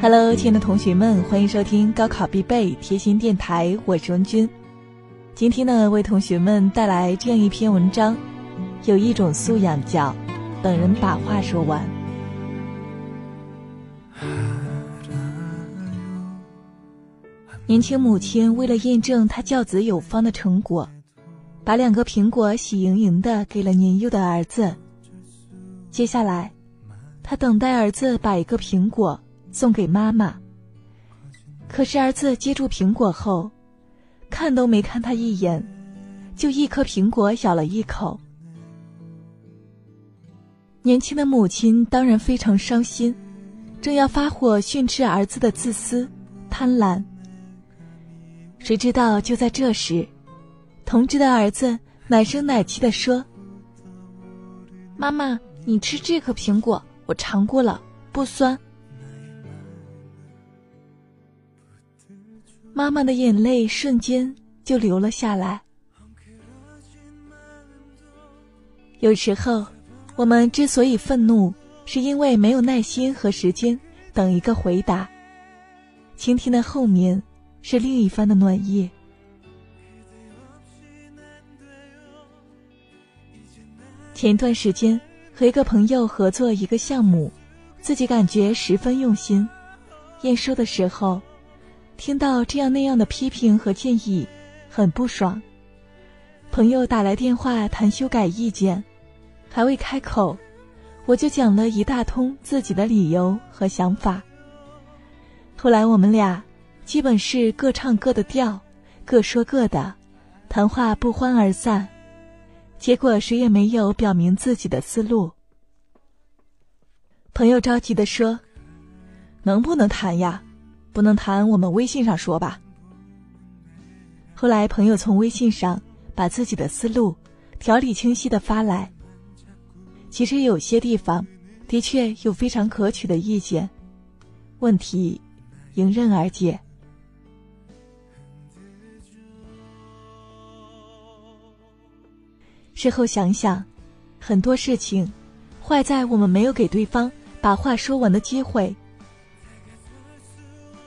Hello，亲爱的同学们，欢迎收听高考必备贴心电台，我是文君。今天呢，为同学们带来这样一篇文章：有一种素养叫等人把话说完。年轻母亲为了验证她教子有方的成果，把两个苹果喜盈盈的给了年幼的儿子。接下来，她等待儿子把一个苹果。送给妈妈。可是儿子接住苹果后，看都没看他一眼，就一颗苹果咬了一口。年轻的母亲当然非常伤心，正要发火训斥儿子的自私、贪婪。谁知道就在这时，同志的儿子奶声奶气的说：“妈妈，你吃这颗苹果，我尝过了，不酸。”妈妈的眼泪瞬间就流了下来。有时候，我们之所以愤怒，是因为没有耐心和时间等一个回答。倾听的后面，是另一番的暖意。前段时间和一个朋友合作一个项目，自己感觉十分用心。验收的时候。听到这样那样的批评和建议，很不爽。朋友打来电话谈修改意见，还未开口，我就讲了一大通自己的理由和想法。后来我们俩基本是各唱各的调，各说各的，谈话不欢而散。结果谁也没有表明自己的思路。朋友着急的说：“能不能谈呀？”不能谈，我们微信上说吧。后来朋友从微信上把自己的思路条理清晰的发来。其实有些地方的确有非常可取的意见，问题迎刃而解。事后想想，很多事情坏在我们没有给对方把话说完的机会。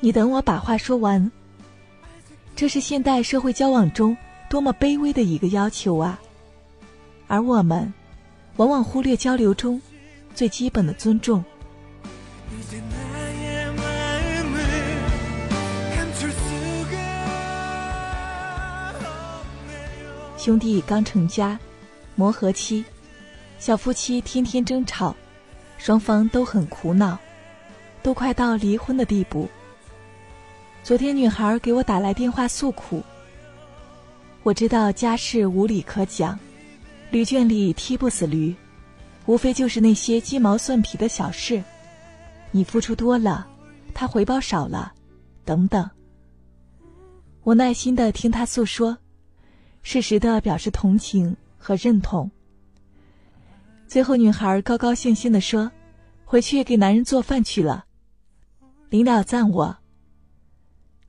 你等我把话说完。这是现代社会交往中多么卑微的一个要求啊！而我们，往往忽略交流中最基本的尊重。兄弟刚成家，磨合期，小夫妻天天争吵，双方都很苦恼，都快到离婚的地步。昨天女孩给我打来电话诉苦。我知道家事无理可讲，驴圈里踢不死驴，无非就是那些鸡毛蒜皮的小事。你付出多了，他回报少了，等等。我耐心的听他诉说，适时的表示同情和认同。最后，女孩高高兴兴的说：“回去给男人做饭去了。”临了赞我。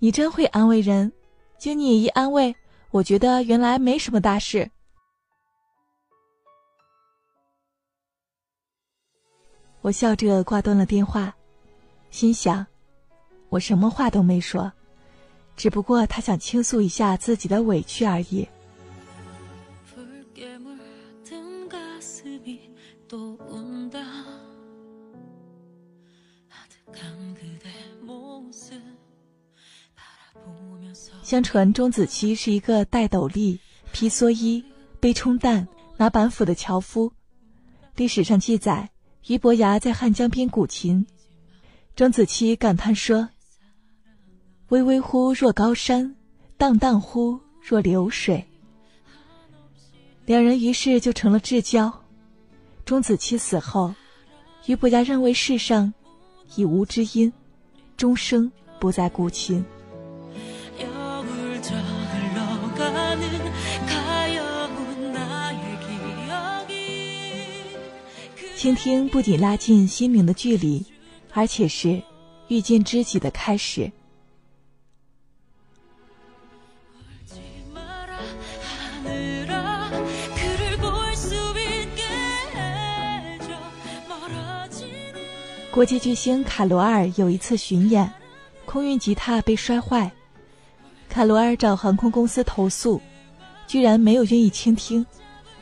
你真会安慰人，经你一安慰，我觉得原来没什么大事。我笑着挂断了电话，心想，我什么话都没说，只不过他想倾诉一下自己的委屈而已。相传钟子期是一个戴斗笠、披蓑衣、背冲担、拿板斧的樵夫。历史上记载，俞伯牙在汉江边鼓琴，钟子期感叹说：“巍巍乎若高山，荡荡乎若流水。”两人于是就成了至交。钟子期死后，俞伯牙认为世上已无知音，终生不再鼓琴。倾听不仅拉近心灵的距离，而且是遇见知己的开始。国际巨星卡罗尔有一次巡演，空运吉他被摔坏，卡罗尔找航空公司投诉，居然没有愿意倾听，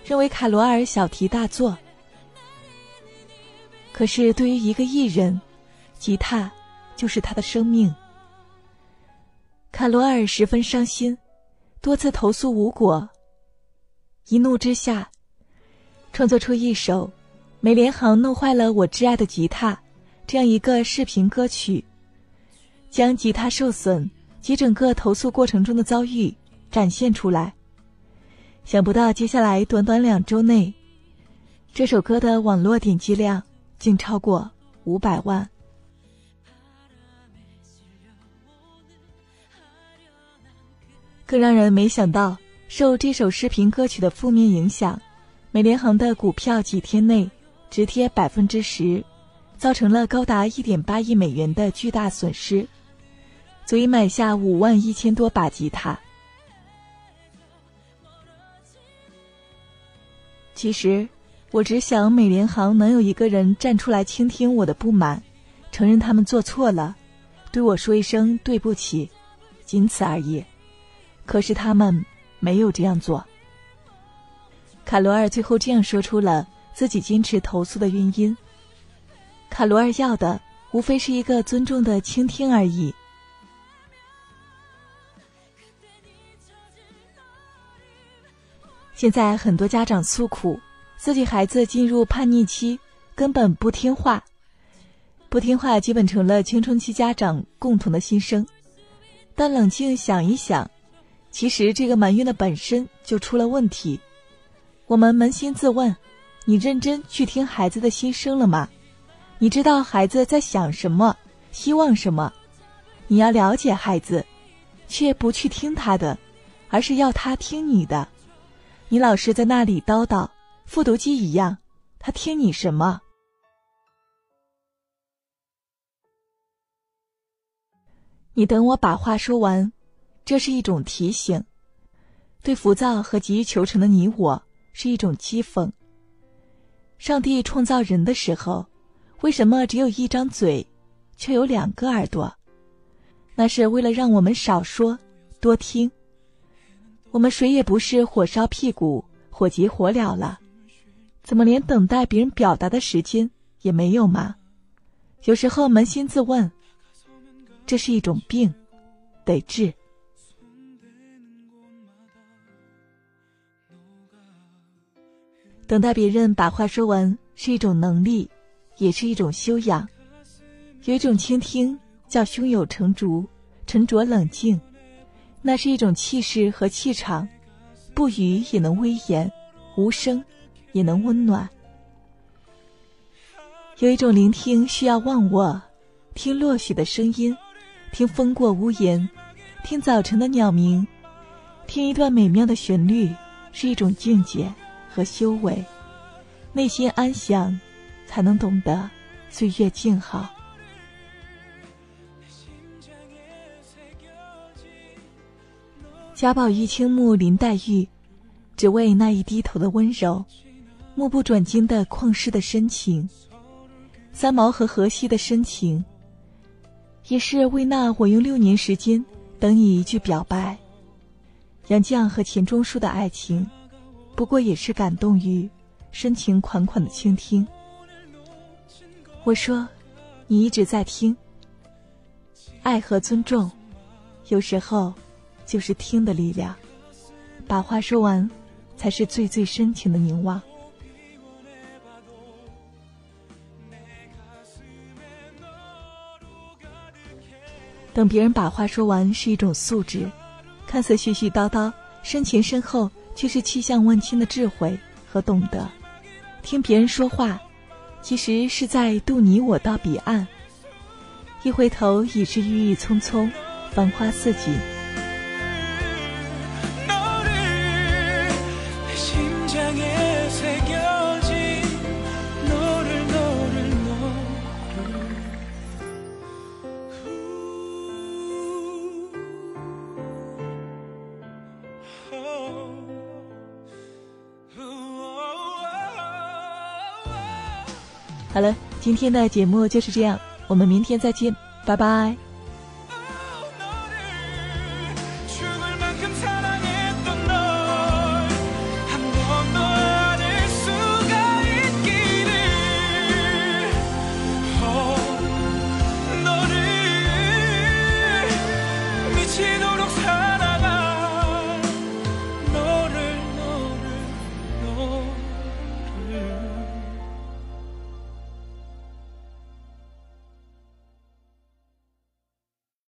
认为卡罗尔小题大做。可是对于一个艺人，吉他就是他的生命。卡罗尔十分伤心，多次投诉无果，一怒之下，创作出一首《美联航弄坏了我挚爱的吉他》这样一个视频歌曲，将吉他受损及整个投诉过程中的遭遇展现出来。想不到接下来短短两周内，这首歌的网络点击量竟超过五百万。更让人没想到，受这首视频歌曲的负面影响，美联航的股票几天内直跌百分之十，造成了高达一点八亿美元的巨大损失，足以买下五万一千多把吉他。其实，我只想美联航能有一个人站出来倾听我的不满，承认他们做错了，对我说一声对不起，仅此而已。可是他们没有这样做。卡罗尔最后这样说出了自己坚持投诉的原因。卡罗尔要的无非是一个尊重的倾听而已。现在很多家长诉苦，自己孩子进入叛逆期，根本不听话。不听话基本成了青春期家长共同的心声。但冷静想一想。其实这个埋怨的本身就出了问题。我们扪心自问：你认真去听孩子的心声了吗？你知道孩子在想什么，希望什么？你要了解孩子，却不去听他的，而是要他听你的。你老是在那里叨叨，复读机一样，他听你什么？你等我把话说完。这是一种提醒，对浮躁和急于求成的你我是一种讥讽。上帝创造人的时候，为什么只有一张嘴，却有两个耳朵？那是为了让我们少说，多听。我们谁也不是火烧屁股、火急火燎了，怎么连等待别人表达的时间也没有吗？有时候扪心自问，这是一种病，得治。等待别人把话说完是一种能力，也是一种修养。有一种倾听叫胸有成竹、沉着冷静，那是一种气势和气场，不语也能威严，无声也能温暖。有一种聆听需要忘我，听落雪的声音，听风过屋檐，听早晨的鸟鸣，听一段美妙的旋律，是一种境界。和修为，内心安详，才能懂得岁月静好。贾宝玉倾慕林黛玉，只为那一低头的温柔；目不转睛的旷世的深情，三毛和荷西的深情，也是为那我用六年时间等你一句表白。杨绛和钱钟书的爱情。不过也是感动于深情款款的倾听。我说，你一直在听。爱和尊重，有时候就是听的力量。把话说完，才是最最深情的凝望。等别人把话说完是一种素质，看似絮絮叨叨，深情深厚。却是气象万千的智慧和懂得，听别人说话，其实是在渡你我到彼岸。一回头，已是郁郁葱葱，繁花似锦。好了，今天的节目就是这样，我们明天再见，拜拜。